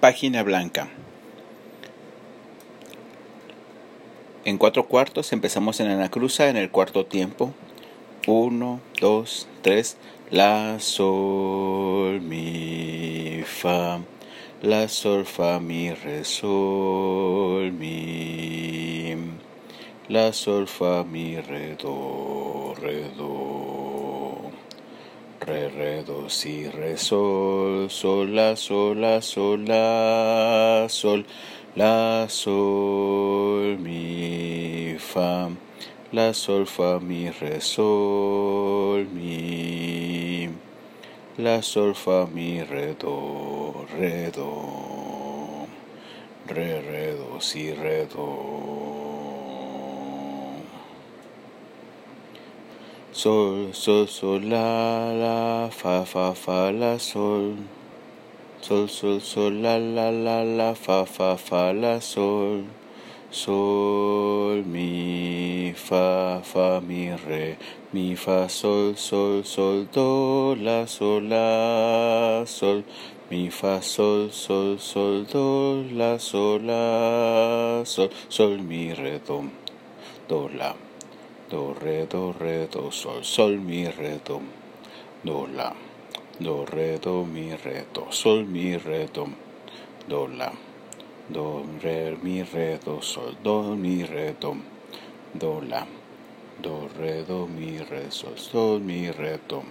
Página blanca. En cuatro cuartos empezamos en Anacruza en el cuarto tiempo. Uno, dos, tres. La, sol, mi, fa. La, sol, fa, mi, re, sol, mi. La, sol, fa, mi, re, do, re, do. Re, re, do, si, re, sol, sol, la, sol, la, sol, la, sol, la, sol, mi, fa, la, sol, fa, mi, re, sol, mi, la, sol, fa, mi, re, do, re, do, re, re, do, si, re, do. Sol, sol, sol, la, la, fa, fa, fa, la, sol. Sol, sol, sol, la, la, la, la, fa, fa, fa, la, sol. Sol, mi, fa, fa, mi, re, mi, fa, sol, sol, sol, do, la, sol, la, sol. Mi, fa, sol, sol, sol, do, la, sol, la, sol, sol, mi, re, do, do, la do, re, do, re, do, sol, sol, mi, re, do, do, la, do, re, do, mi, re, do, sol, mi, re, do, do, la, do, re, mi, re, do, sol, do, mi, re, do, do, la, do, re, do, mi, re, sol, sol, mi, re, do.